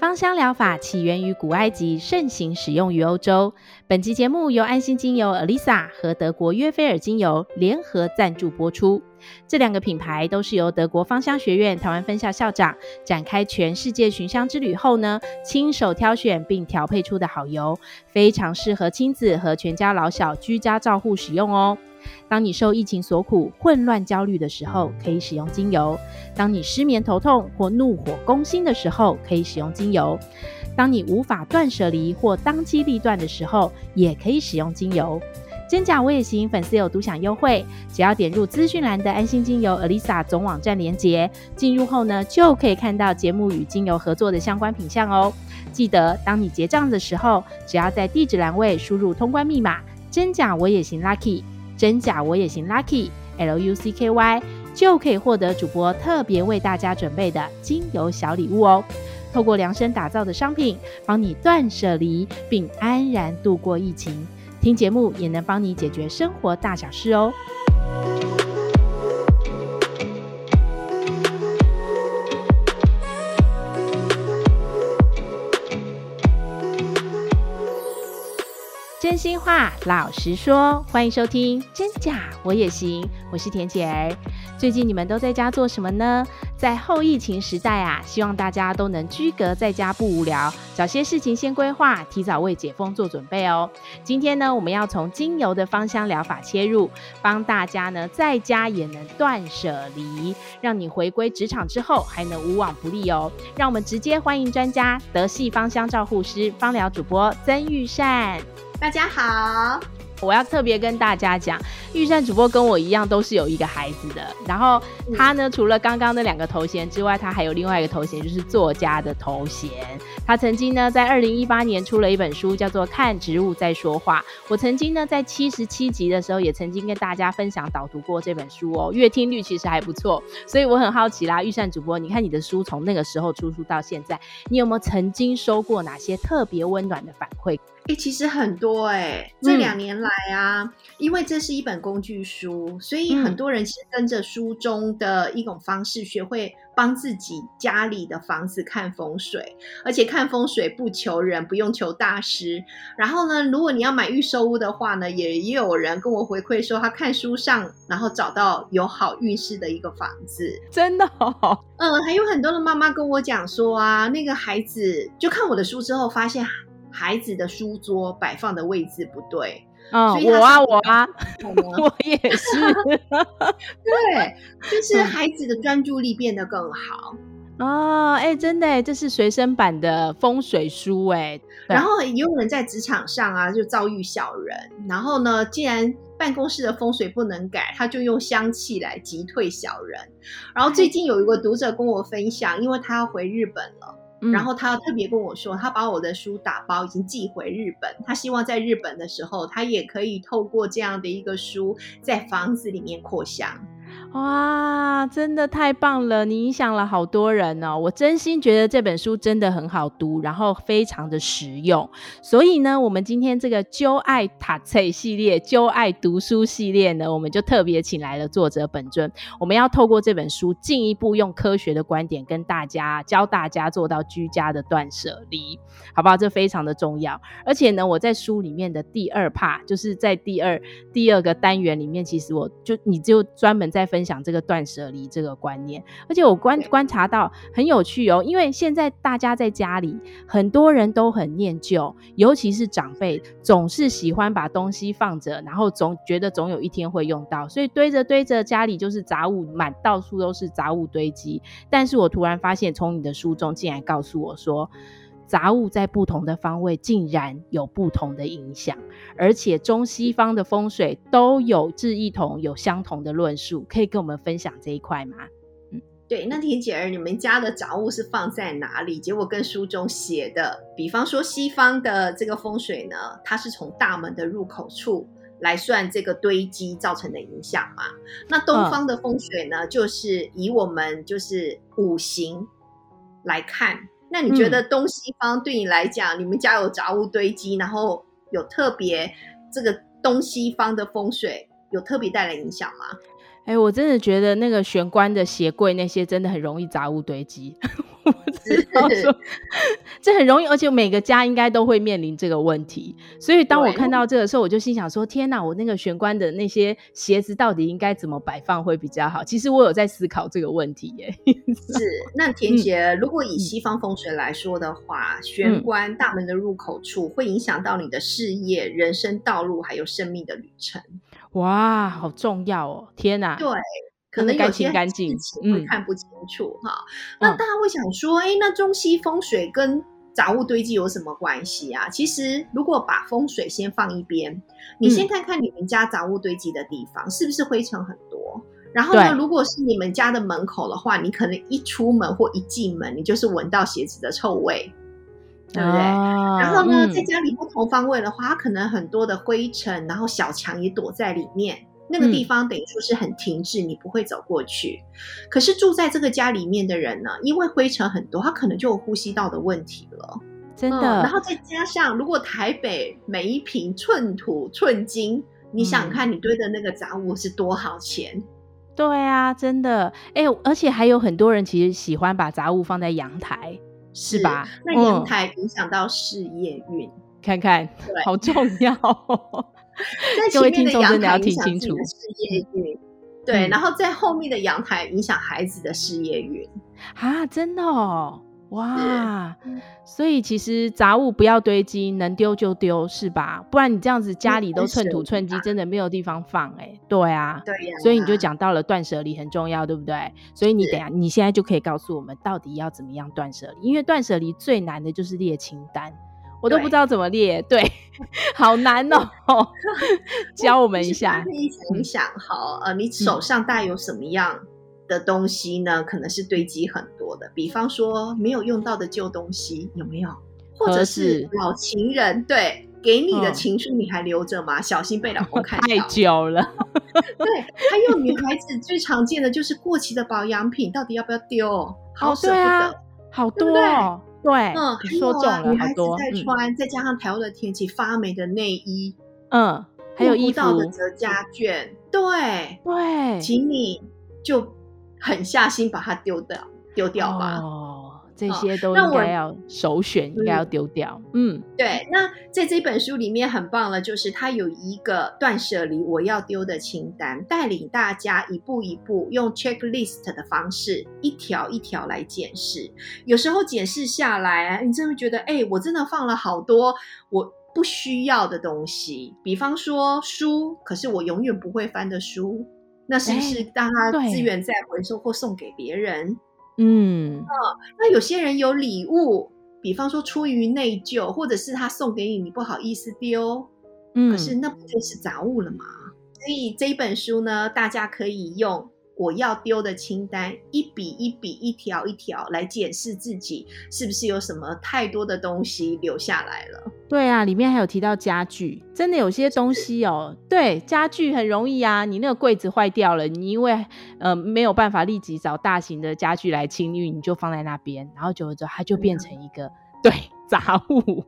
芳香疗法起源于古埃及，盛行使用于欧洲。本集节目由安心精油 Alyssa 和德国约菲尔精油联合赞助播出。这两个品牌都是由德国芳香学院台湾分校校长展开全世界寻香之旅后呢，亲手挑选并调配出的好油，非常适合亲子和全家老小居家照护使用哦。当你受疫情所苦、混乱焦虑的时候，可以使用精油；当你失眠头痛或怒火攻心的时候，可以使用精油；当你无法断舍离或当机立断的时候，也可以使用精油。真假我也行，粉丝有独享优惠，只要点入资讯栏的安心精油 Alisa 总网站链接，进入后呢，就可以看到节目与精油合作的相关品项哦。记得，当你结账的时候，只要在地址栏位输入通关密码“真假我也行 Lucky”。真假我也行，Lucky L U C K Y 就可以获得主播特别为大家准备的精油小礼物哦。透过量身打造的商品，帮你断舍离并安然度过疫情。听节目也能帮你解决生活大小事哦。真心话，老实说，欢迎收听《真假我也行》，我是田姐儿。最近你们都在家做什么呢？在后疫情时代啊，希望大家都能居隔在家不无聊，找些事情先规划，提早为解封做准备哦。今天呢，我们要从精油的芳香疗法切入，帮大家呢在家也能断舍离，让你回归职场之后还能无往不利哦。让我们直接欢迎专家，德系芳香照护师、芳疗主播曾玉善。大家好，我要特别跟大家讲，预算主播跟我一样都是有一个孩子的。然后他呢，除了刚刚那两个头衔之外，他还有另外一个头衔，就是作家的头衔。他曾经呢，在二零一八年出了一本书，叫做《看植物在说话》。我曾经呢，在七十七集的时候，也曾经跟大家分享导读过这本书哦，阅听率其实还不错。所以我很好奇啦，钰善主播，你看你的书从那个时候出书到现在，你有没有曾经收过哪些特别温暖的反馈？欸、其实很多哎、欸，这两年来啊、嗯，因为这是一本工具书，所以很多人其实跟着书中的一种方式，学会帮自己家里的房子看风水，而且看风水不求人，不用求大师。然后呢，如果你要买预售屋的话呢，也也有人跟我回馈说，他看书上，然后找到有好运势的一个房子，真的、哦。嗯，还有很多的妈妈跟我讲说啊，那个孩子就看我的书之后发现。孩子的书桌摆放的位置不对，嗯，所以我啊，我啊，我也是，对，就是孩子的专注力变得更好哦，哎、欸，真的，这是随身版的风水书，哎，然后也有人在职场上啊，就遭遇小人，然后呢，既然办公室的风水不能改，他就用香气来击退小人。然后最近有一个读者跟我分享，因为他要回日本了。然后他特别跟我说，他把我的书打包已经寄回日本，他希望在日本的时候，他也可以透过这样的一个书，在房子里面扩香。哇，真的太棒了！你影响了好多人哦。我真心觉得这本书真的很好读，然后非常的实用。所以呢，我们今天这个揪爱读册系列、揪爱读书系列呢，我们就特别请来了作者本尊。我们要透过这本书，进一步用科学的观点跟大家教大家做到居家的断舍离，好不好？这非常的重要。而且呢，我在书里面的第二 part，就是在第二第二个单元里面，其实我就你就专门在分。分享这个断舍离这个观念，而且我观观察到很有趣哦，因为现在大家在家里，很多人都很念旧，尤其是长辈，总是喜欢把东西放着，然后总觉得总有一天会用到，所以堆着堆着，家里就是杂物满，到处都是杂物堆积。但是我突然发现，从你的书中竟然告诉我说，杂物在不同的方位竟然有不同的影响，而且中西方的风水都有志一同，有相同的论述，可以跟我们分享这一块吗？嗯，对，那婷姐儿，你们家的杂物是放在哪里？结果跟书中写的，比方说西方的这个风水呢，它是从大门的入口处来算这个堆积造成的影响嘛？那东方的风水呢，就是以我们就是五行来看。那你觉得东西方对你来讲，嗯，你们家有杂物堆积，然后有特别这个东西方的风水有特别带来影响吗？哎、欸，我真的觉得那个玄关的鞋柜那些真的很容易杂物堆积。我知道说这很容易，而且每个家应该都会面临这个问题。所以当我看到这个时候，我就心想说：天哪，我那个玄关的那些鞋子到底应该怎么摆放会比较好？其实我有在思考这个问题耶。是，那田姐，嗯、如果以西方风水来说的话，嗯、玄关大门的入口处会影响到你的事业、人生道路还有生命的旅程。哇，好重要哦！天哪，对。可能有些事情会看不清楚哈，嗯、那大家会想说，哎、嗯，那中西风水跟杂物堆积有什么关系啊？其实，如果把风水先放一边，你先看看你们家杂物堆积的地方、嗯、是不是灰尘很多？然后呢，如果是你们家的门口的话，你可能一出门或一进门，你就是闻到鞋子的臭味，对不对？啊、然后呢，嗯、在家里不同方位的话，它可能很多的灰尘，然后小强也躲在里面。那个地方等于说是很停滞，嗯、你不会走过去。可是住在这个家里面的人呢，因为灰尘很多，他可能就有呼吸道的问题了。真的。嗯、然后再加上，如果台北每一坪寸土寸金，你想看你堆的那个杂物是多少钱？嗯、对啊，真的。哎，而且还有很多人其实喜欢把杂物放在阳台，是，是吧？那阳台影响到事业运，嗯、看看，好重要。在前面的阳台影响事业运，对，然后在后面的阳台影响孩子的事业运啊，真的哦，哇！所以其实杂物不要堆积，能丢就丢，是吧？不然你这样子家里都寸土寸金，真的没有地方放哎。对啊，对呀。所以你就讲到了断舍离很重要，对不对？所以你等下，你现在就可以告诉我们，到底要怎么样断舍离？因为断舍离最难的就是列清单。我都不知道怎么列，对，对好难哦，教我们一下。可以想一想，好，呃，你手上带有什么样的东西呢？嗯、可能是堆积很多的，比方说没有用到的旧东西，有没有？或者是老情人，对，给你的情书你还留着吗？嗯、小心被老公看 到。太久了。对，还有女孩子最常见的就是过期的保养品，到底要不要丢？好舍不得，哦啊、好多哦。对，嗯，说中了，女孩子在穿，再加上台湾的天气，发霉的内衣，嗯，还有衣服的折价券，对对，请你就狠下心把它丢掉，丢掉吧。哦这些都应该要首选，应该要丢掉。嗯，对。那在这本书里面很棒了，就是它有一个断舍离我要丢的清单，带领大家一步一步用 checklist 的方式，一条一条来检视。有时候检视下来，你真的会觉得，哎，我真的放了好多我不需要的东西。比方说书，可是我永远不会翻的书，那是不是让他资源再回收或送给别人？嗯，哦，那有些人有礼物，比方说出于内疚，或者是他送给你，你不好意思丢，嗯，可是那不就是杂物了吗？所以这一本书呢，大家可以用。我要丢的清单，一笔一笔、一条一条来检视自己是不是有什么太多的东西留下来了。对啊，里面还有提到家具，真的有些东西哦。是对，家具很容易啊，你那个柜子坏掉了，你因为呃没有办法立即找大型的家具来清运，你就放在那边，然后久了之后它就变成一个、嗯、对。杂物，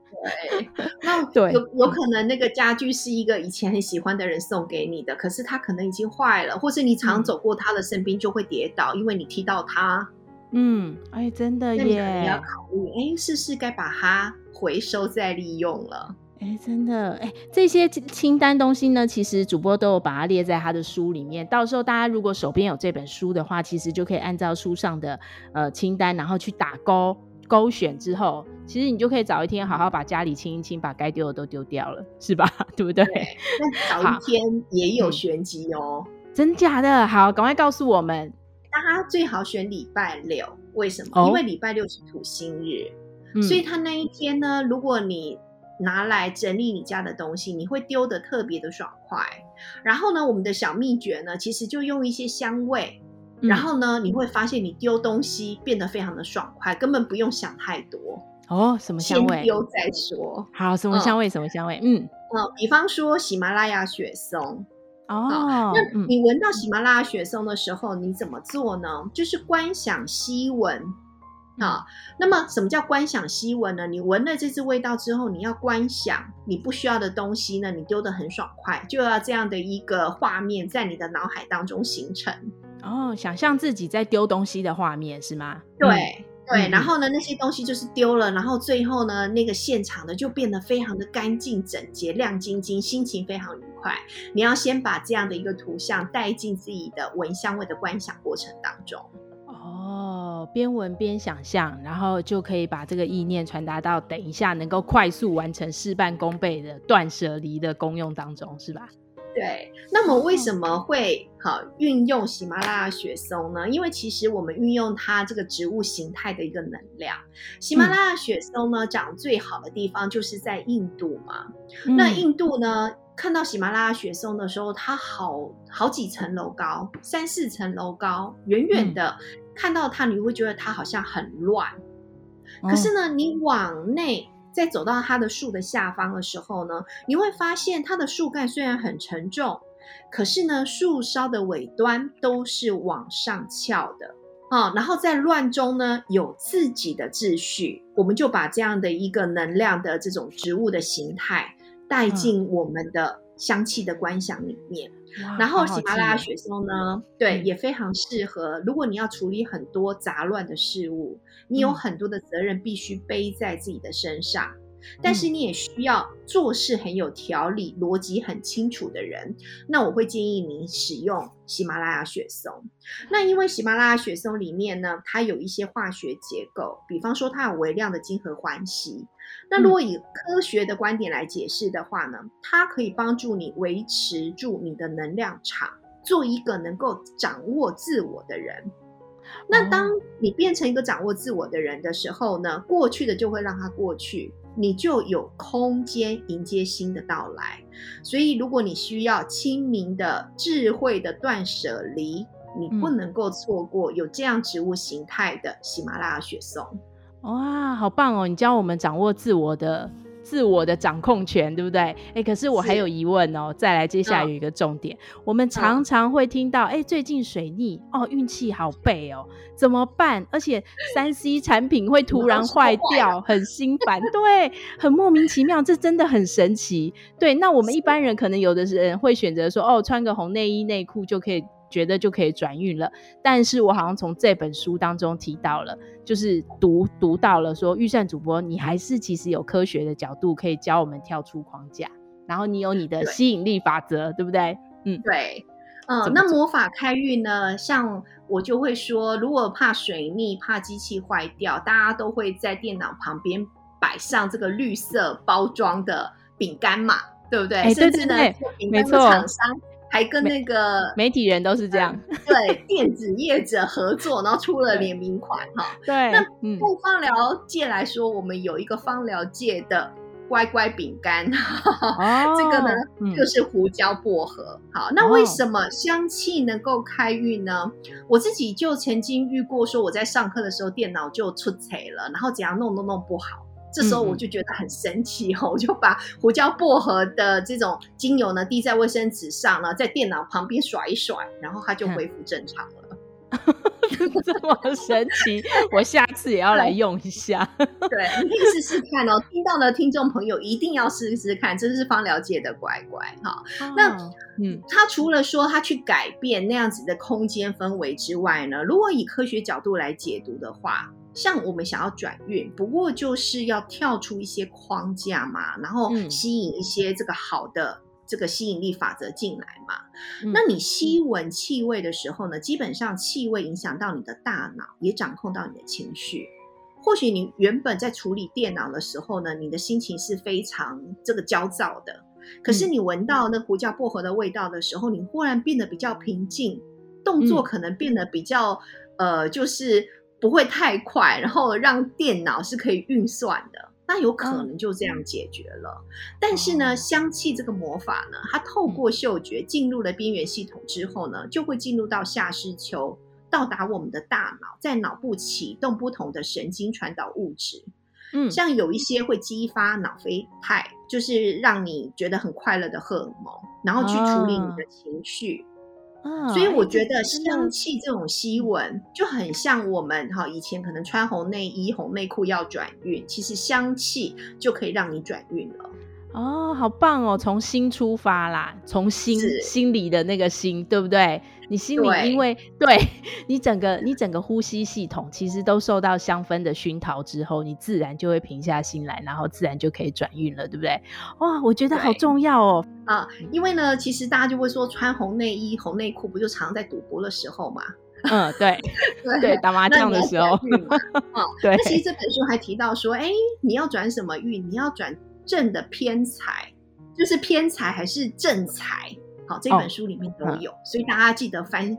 对，那 对有有可能那个家具是一个以前很喜欢的人送给你的，可是他可能已经坏了，或是你常走过他的身边就会跌倒，嗯、因为你踢到他。嗯，哎，真的耶，你要考虑，哎，是不是该把它回收再利用了？哎，真的，哎，这些清单东西呢，其实主播都有把它列在他的书里面，到时候大家如果手边有这本书的话，其实就可以按照书上的呃清单，然后去打勾。勾选之后，其实你就可以早一天好好把家里清一清，把该丢的都丢掉了，是吧？对不对？那 早一天也有玄机哦，嗯，真假的？好，赶快告诉我们。大家最好选礼拜六，为什么？哦，因为礼拜六是土星日，嗯，所以他那一天呢，如果你拿来整理你家的东西，你会丢的特别的爽快。然后呢，我们的小秘诀呢，其实就用一些香味。然后呢，你会发现你丢东西变得非常的爽快，根本不用想太多哦。什么香味？先丢再说。好，什么香味？嗯、什么香味？嗯嗯，比方说喜马拉雅雪松哦。那你闻到喜马拉雅雪松的时候，你怎么做呢？就是观想吸闻啊。那么什么叫观想吸闻呢？你闻了这支味道之后，你要观想你不需要的东西呢，你丢得很爽快，就要这样的一个画面在你的脑海当中形成。哦，想象自己在丢东西的画面是吗？对，对，然后呢，那些东西就是丢了，然后最后呢，那个现场呢就变得非常的干净整洁、亮晶晶，心情非常愉快。你要先把这样的一个图像带进自己的闻香味的观想过程当中。哦，边闻边想象，然后就可以把这个意念传达到等一下能够快速完成事半功倍的断舍离的功用当中，是吧？对，那么为什么会好运用喜马拉雅雪松呢？因为其实我们运用它这个植物形态的一个能量，喜马拉雅雪松呢长最好的地方就是在印度嘛。嗯、那印度呢，看到喜马拉雅雪松的时候，它好好几层楼高，三四层楼高，远远的看到它，你会觉得它好像很乱。嗯、可是呢，你往内。在走到它的树的下方的时候呢，你会发现它的树干虽然很沉重，可是呢，树梢的尾端都是往上翘的啊。然后在乱中呢，有自己的秩序。我们就把这样的一个能量的这种植物的形态带进我们的香气的观想里面。嗯、然后喜马拉雅雪松呢，对，也非常适合。如果你要处理很多杂乱的事物。你有很多的责任必须背在自己的身上，但是你也需要做事很有条理、逻辑很清楚的人。那我会建议你使用喜马拉雅雪松。那因为喜马拉雅雪松里面呢，它有一些化学结构，比方说它有微量的金合欢烯。那如果以科学的观点来解释的话呢，它可以帮助你维持住你的能量场，做一个能够掌握自我的人。那当你变成一个掌握自我的人的时候呢，过去的就会让它过去，你就有空间迎接新的到来。所以，如果你需要清明的智慧的断舍离，你不能够错过有这样植物形态的喜马拉雅雪松。哇，好棒哦！你教我们掌握自我的。自我的掌控权，对不对？哎，可是我还有疑问哦。再来，接下来有一个重点，哦、我们常常会听到，哎，最近水逆哦，运气好背哦，怎么办？而且三 C 产品会突然坏掉，很心烦，对，很莫名其妙，这真的很神奇。对，那我们一般人可能有的人会选择说，哦，穿个红内衣内裤就可以。觉得就可以转运了，但是我好像从这本书当中提到了，就是读读到了说，预算主播，你还是其实有科学的角度可以教我们跳出框架，然后你有你的吸引力法则，对，对不对？嗯，对，嗯，那魔法开运呢？像我就会说，如果怕水逆、怕机器坏掉，大家都会在电脑旁边摆上这个绿色包装的饼干嘛，对不对？欸、甚至呢，对对对，饼干厂商。还跟那个媒体人都是这样，对电子业者合作，然后出了联名款哈。对，那对芳疗界来说，我们有一个芳疗界的乖乖饼干，哦、这个呢、嗯、就是胡椒薄荷。好，那为什么香气能够开运呢？哦、我自己就曾经遇过，说我在上课的时候电脑就出错了，然后怎样弄都弄不好。这时候我就觉得很神奇哈，嗯、我就把胡椒薄荷的这种精油呢滴在卫生纸上呢，在电脑旁边甩一甩，然后它就恢复正常了。这么神奇，我下次也要来用一下。对，你可以试试看哦。听到的听众朋友一定要试试看，这是芳疗界的乖乖哈。哦、那嗯，他除了说他去改变那样子的空间氛围之外呢，如果以科学角度来解读的话。像我们想要转运，不过就是要跳出一些框架嘛，然后吸引一些这个好的这个吸引力法则进来嘛。嗯、那你吸闻气味的时候呢，基本上气味影响到你的大脑，也掌控到你的情绪。或许你原本在处理电脑的时候呢，你的心情是非常这个焦躁的，可是你闻到那胡椒薄荷的味道的时候，你忽然变得比较平静，动作可能变得比较、嗯、呃，就是。不会太快，然后让电脑是可以运算的，那有可能就这样解决了。嗯、但是呢，香气这个魔法呢，它透过嗅觉进入了边缘系统之后呢，就会进入到下视丘，到达我们的大脑，在脑部启动不同的神经传导物质。嗯，像有一些会激发脑啡肽，就是让你觉得很快乐的荷尔蒙，然后去处理你的情绪。所以我觉得香气这种吸闻就很像我们哈以前可能穿红内衣、红内裤要转运，其实香气就可以让你转运了。哦，好棒哦！从心出发啦，从心心里的那个心，对不对？你心里因为对，对 你整个你整个呼吸系统其实都受到香氛的熏陶之后，你自然就会平下心来，然后自然就可以转运了，对不对？哇，我觉得好重要哦！啊，因为呢，其实大家就会说穿红内衣、红内裤，不就常在赌博的时候嘛？嗯，对对，对，打麻将的时候。啊，对。那 其实这本书还提到说，哎，你要转什么运？你要转。正的偏财，就是偏财还是正财？好，这本书里面都有，哦、所以大家记得翻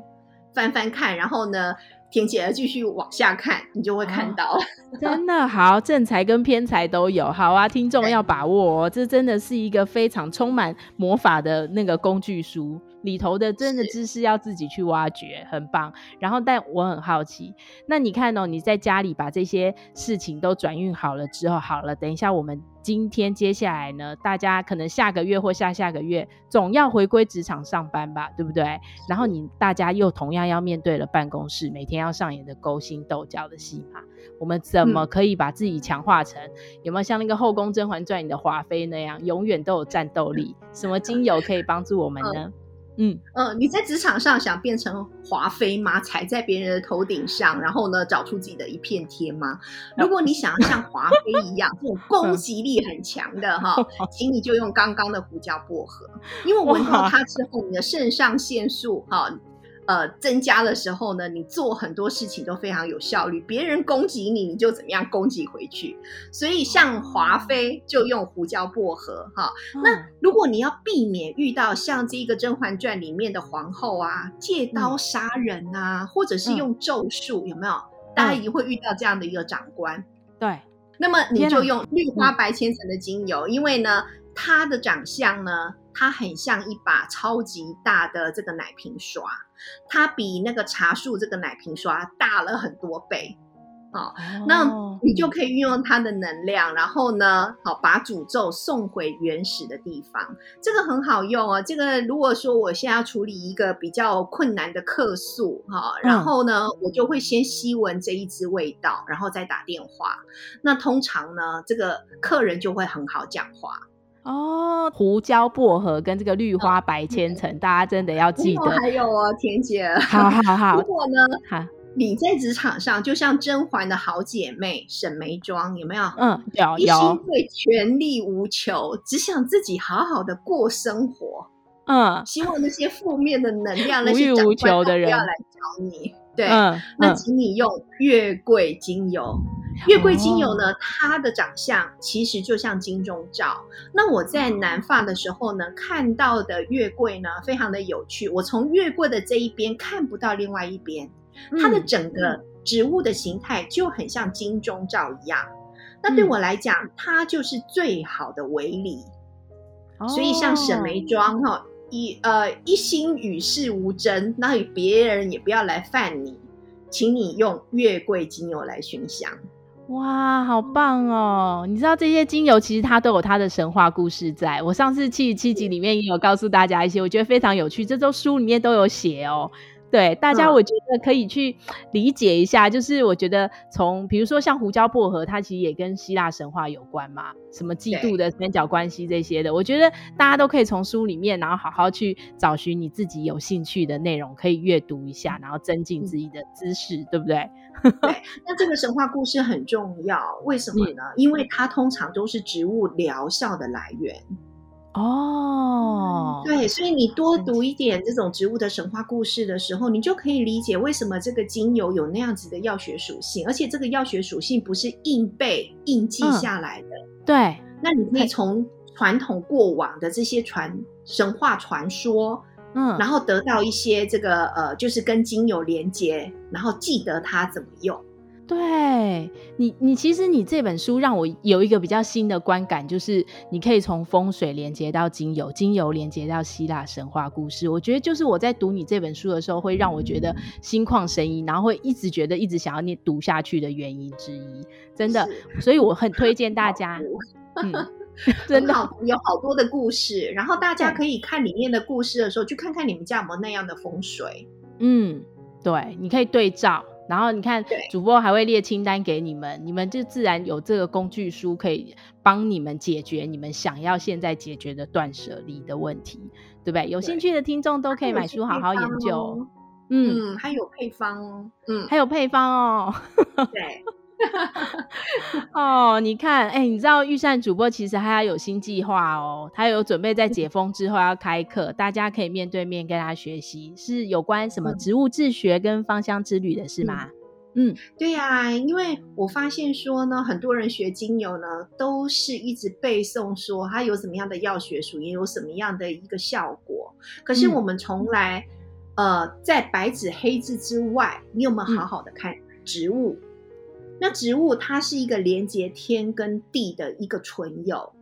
翻翻看。然后呢，田姐儿继续往下看，你就会看到。哦、真的好，正财跟偏财都有。好啊，听众要把握哦，这真的是一个非常充满魔法的那个工具书。里头的真的知识要自己去挖掘，很棒。然后，但我很好奇，那你看哦，你在家里把这些事情都转运好了之后，好了，等一下我们今天接下来呢，大家可能下个月或下下个月总要回归职场上班吧，对不对？然后你大家又同样要面对了办公室每天要上演的勾心斗角的戏码，我们怎么可以把自己强化成、嗯、有没有像那个《后宫甄嬛传》里的华妃那样，永远都有战斗力？什么精油可以帮助我们呢？嗯嗯嗯，你在职场上想变成华妃吗？踩在别人的头顶上，然后呢，找出自己的一片天吗？如果你想要像华妃一样，这种攻击力很强的哈，请你就用刚刚的胡椒薄荷，因为闻到它之后，你的肾上腺素哈。呃，增加的时候呢，你做很多事情都非常有效率。别人攻击你，你就怎么样攻击回去。所以像华妃就用胡椒薄荷哈。那如果你要避免遇到像这个《甄嬛传》里面的皇后啊，借刀杀人啊，或者是用咒术，有没有？大家也会遇到这样的一个长官。对，那么你就用绿花白千层的精油，因为呢，它的长相呢。它很像一把超级大的这个奶瓶刷，它比那个茶树这个奶瓶刷大了很多倍，好、哦，那你就可以运用它的能量，然后呢，好把诅咒送回原始的地方，这个很好用哦。这个如果说我现在要处理一个比较困难的客诉，哈，然后呢，我就会先吸闻这一支味道，然后再打电话。那通常呢，这个客人就会很好讲话。哦，胡椒薄荷跟这个绿花白千层，哦、大家真的要记得。还有哦，田姐，好好好。如果呢，好，你在职场上就像甄嬛的好姐妹沈眉庄，有没有？嗯，有有。一心对权力无求，只想自己好好的过生活。嗯，希望那些负面的能量，无那些无求的人不要来找你。对，嗯、那请你用月桂精油。月桂精油呢，它的长相其实就像金钟罩。那我在南法的时候呢，看到的月桂呢，非常的有趣。我从月桂的这一边看不到另外一边，它的整个植物的形态就很像金钟罩一样。那对我来讲，它就是最好的围篱。所以像沈眉庄哈，一呃一心与世无争，那别人也不要来犯你，请你用月桂精油来熏香。哇，好棒哦！你知道这些精油其实它都有它的神话故事在。我上次七十七集里面也有告诉大家一些，我觉得非常有趣，这周书里面都有写哦。对，大家我觉得可以去理解一下。嗯、就是我觉得从比如说像胡椒薄荷，它其实也跟希腊神话有关嘛，什么嫉妒的三角关系这些的，我觉得大家都可以从书里面，然后好好去找寻你自己有兴趣的内容，可以阅读一下，然后增进自己的知识，嗯、对不对？对，那这个神话故事很重要，为什么呢？嗯、因为它通常都是植物疗效的来源。哦、嗯，对，所以你多读一点这种植物的神话故事的时候，你就可以理解为什么这个精油有那样子的药学属性，而且这个药学属性不是硬背硬记下来的。嗯、对，那你可以从传统过往的这些传神话传说。嗯，然后得到一些这个呃，就是跟精油连接，然后记得它怎么用。对你，你其实你这本书让我有一个比较新的观感，就是你可以从风水连接到精油，精油连接到希腊神话故事。我觉得就是我在读你这本书的时候，会让我觉得心旷神怡，然后会一直觉得一直想要念读下去的原因之一。真的，所以我很推荐大家。嗯。真的有好多的故事，然后大家可以看里面的故事的时候，去看看你们家有没有那样的风水。嗯，对，你可以对照，然后你看，主播还会列清单给你们，你们就自然有这个工具书可以帮你们解决你们想要现在解决的断舍离的问题，对不对？有兴趣的听众都可以买书好好研究。嗯，还有配方哦，嗯，还有配方哦，对。哦，你看，哎、欸，你知道御膳主播其实他有新计划哦，他有准备在解封之后要开课，大家可以面对面跟他学习，是有关什么植物自学跟芳香之旅的是吗？嗯，对呀、啊，因为我发现说呢，很多人学精油呢，都是一直背诵说它有什么样的药学属性，有什么样的一个效果，可是我们从来、嗯，呃，在白纸黑字之外，你有没有好好的看植物？嗯那植物它是一个连接天跟地的一个存有，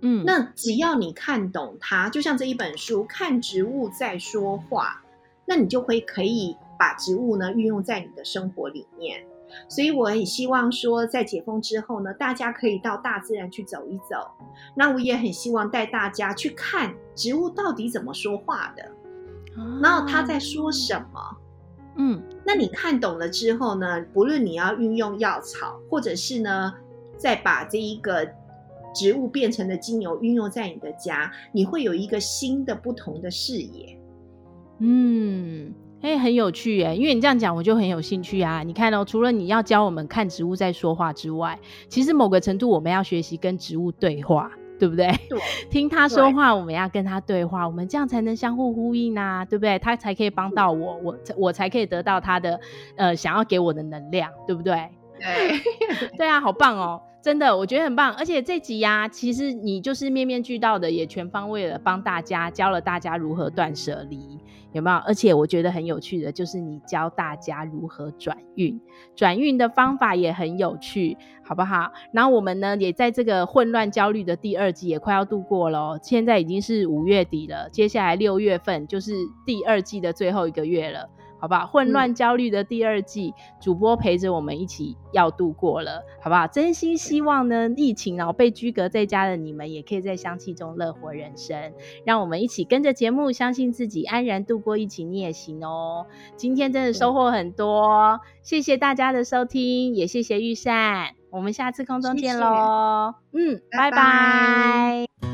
嗯，那只要你看懂它，就像这一本书《看植物在说话》，那你就会可以把植物呢运用在你的生活里面。所以我很希望说，在解封之后呢，大家可以到大自然去走一走。那我也很希望带大家去看植物到底怎么说话的，然后它在说什么。嗯，那你看懂了之后呢，不论你要运用药草，或者是呢，再把这一个植物变成的精油运用在你的家，你会有一个新的不同的视野。嗯，哎、欸，很有趣耶，因为你这样讲，我就很有兴趣啊。你看哦，除了你要教我们看植物在说话之外，其实某个程度我们要学习跟植物对话。对不对？对，听他说话，我们要跟他对话，我们这样才能相互呼应啊，对不对？他才可以帮到我，我我才可以得到他的呃想要给我的能量，对不对？对，对啊，好棒哦。真的，我觉得很棒，而且这集呀、其实你就是面面俱到的，也全方位的帮大家教了大家如何断舍离，有没有？而且我觉得很有趣的，就是你教大家如何转运，转运的方法也很有趣，好不好？然后我们呢，也在这个混乱焦虑的第二季也快要度过了，现在已经是五月底了，接下来六月份就是第二季的最后一个月了。好不好？混乱焦虑的第二季，嗯，主播陪着我们一起要度过了，好不好？真心希望呢，疫情然后被居隔在家的你们，也可以在香气中乐活人生。让我们一起跟着节目，相信自己，安然度过疫情，你也行哦。今天真的收获很多，谢谢大家的收听，也谢谢玉善，我们下次空中见喽。嗯，拜拜。拜拜。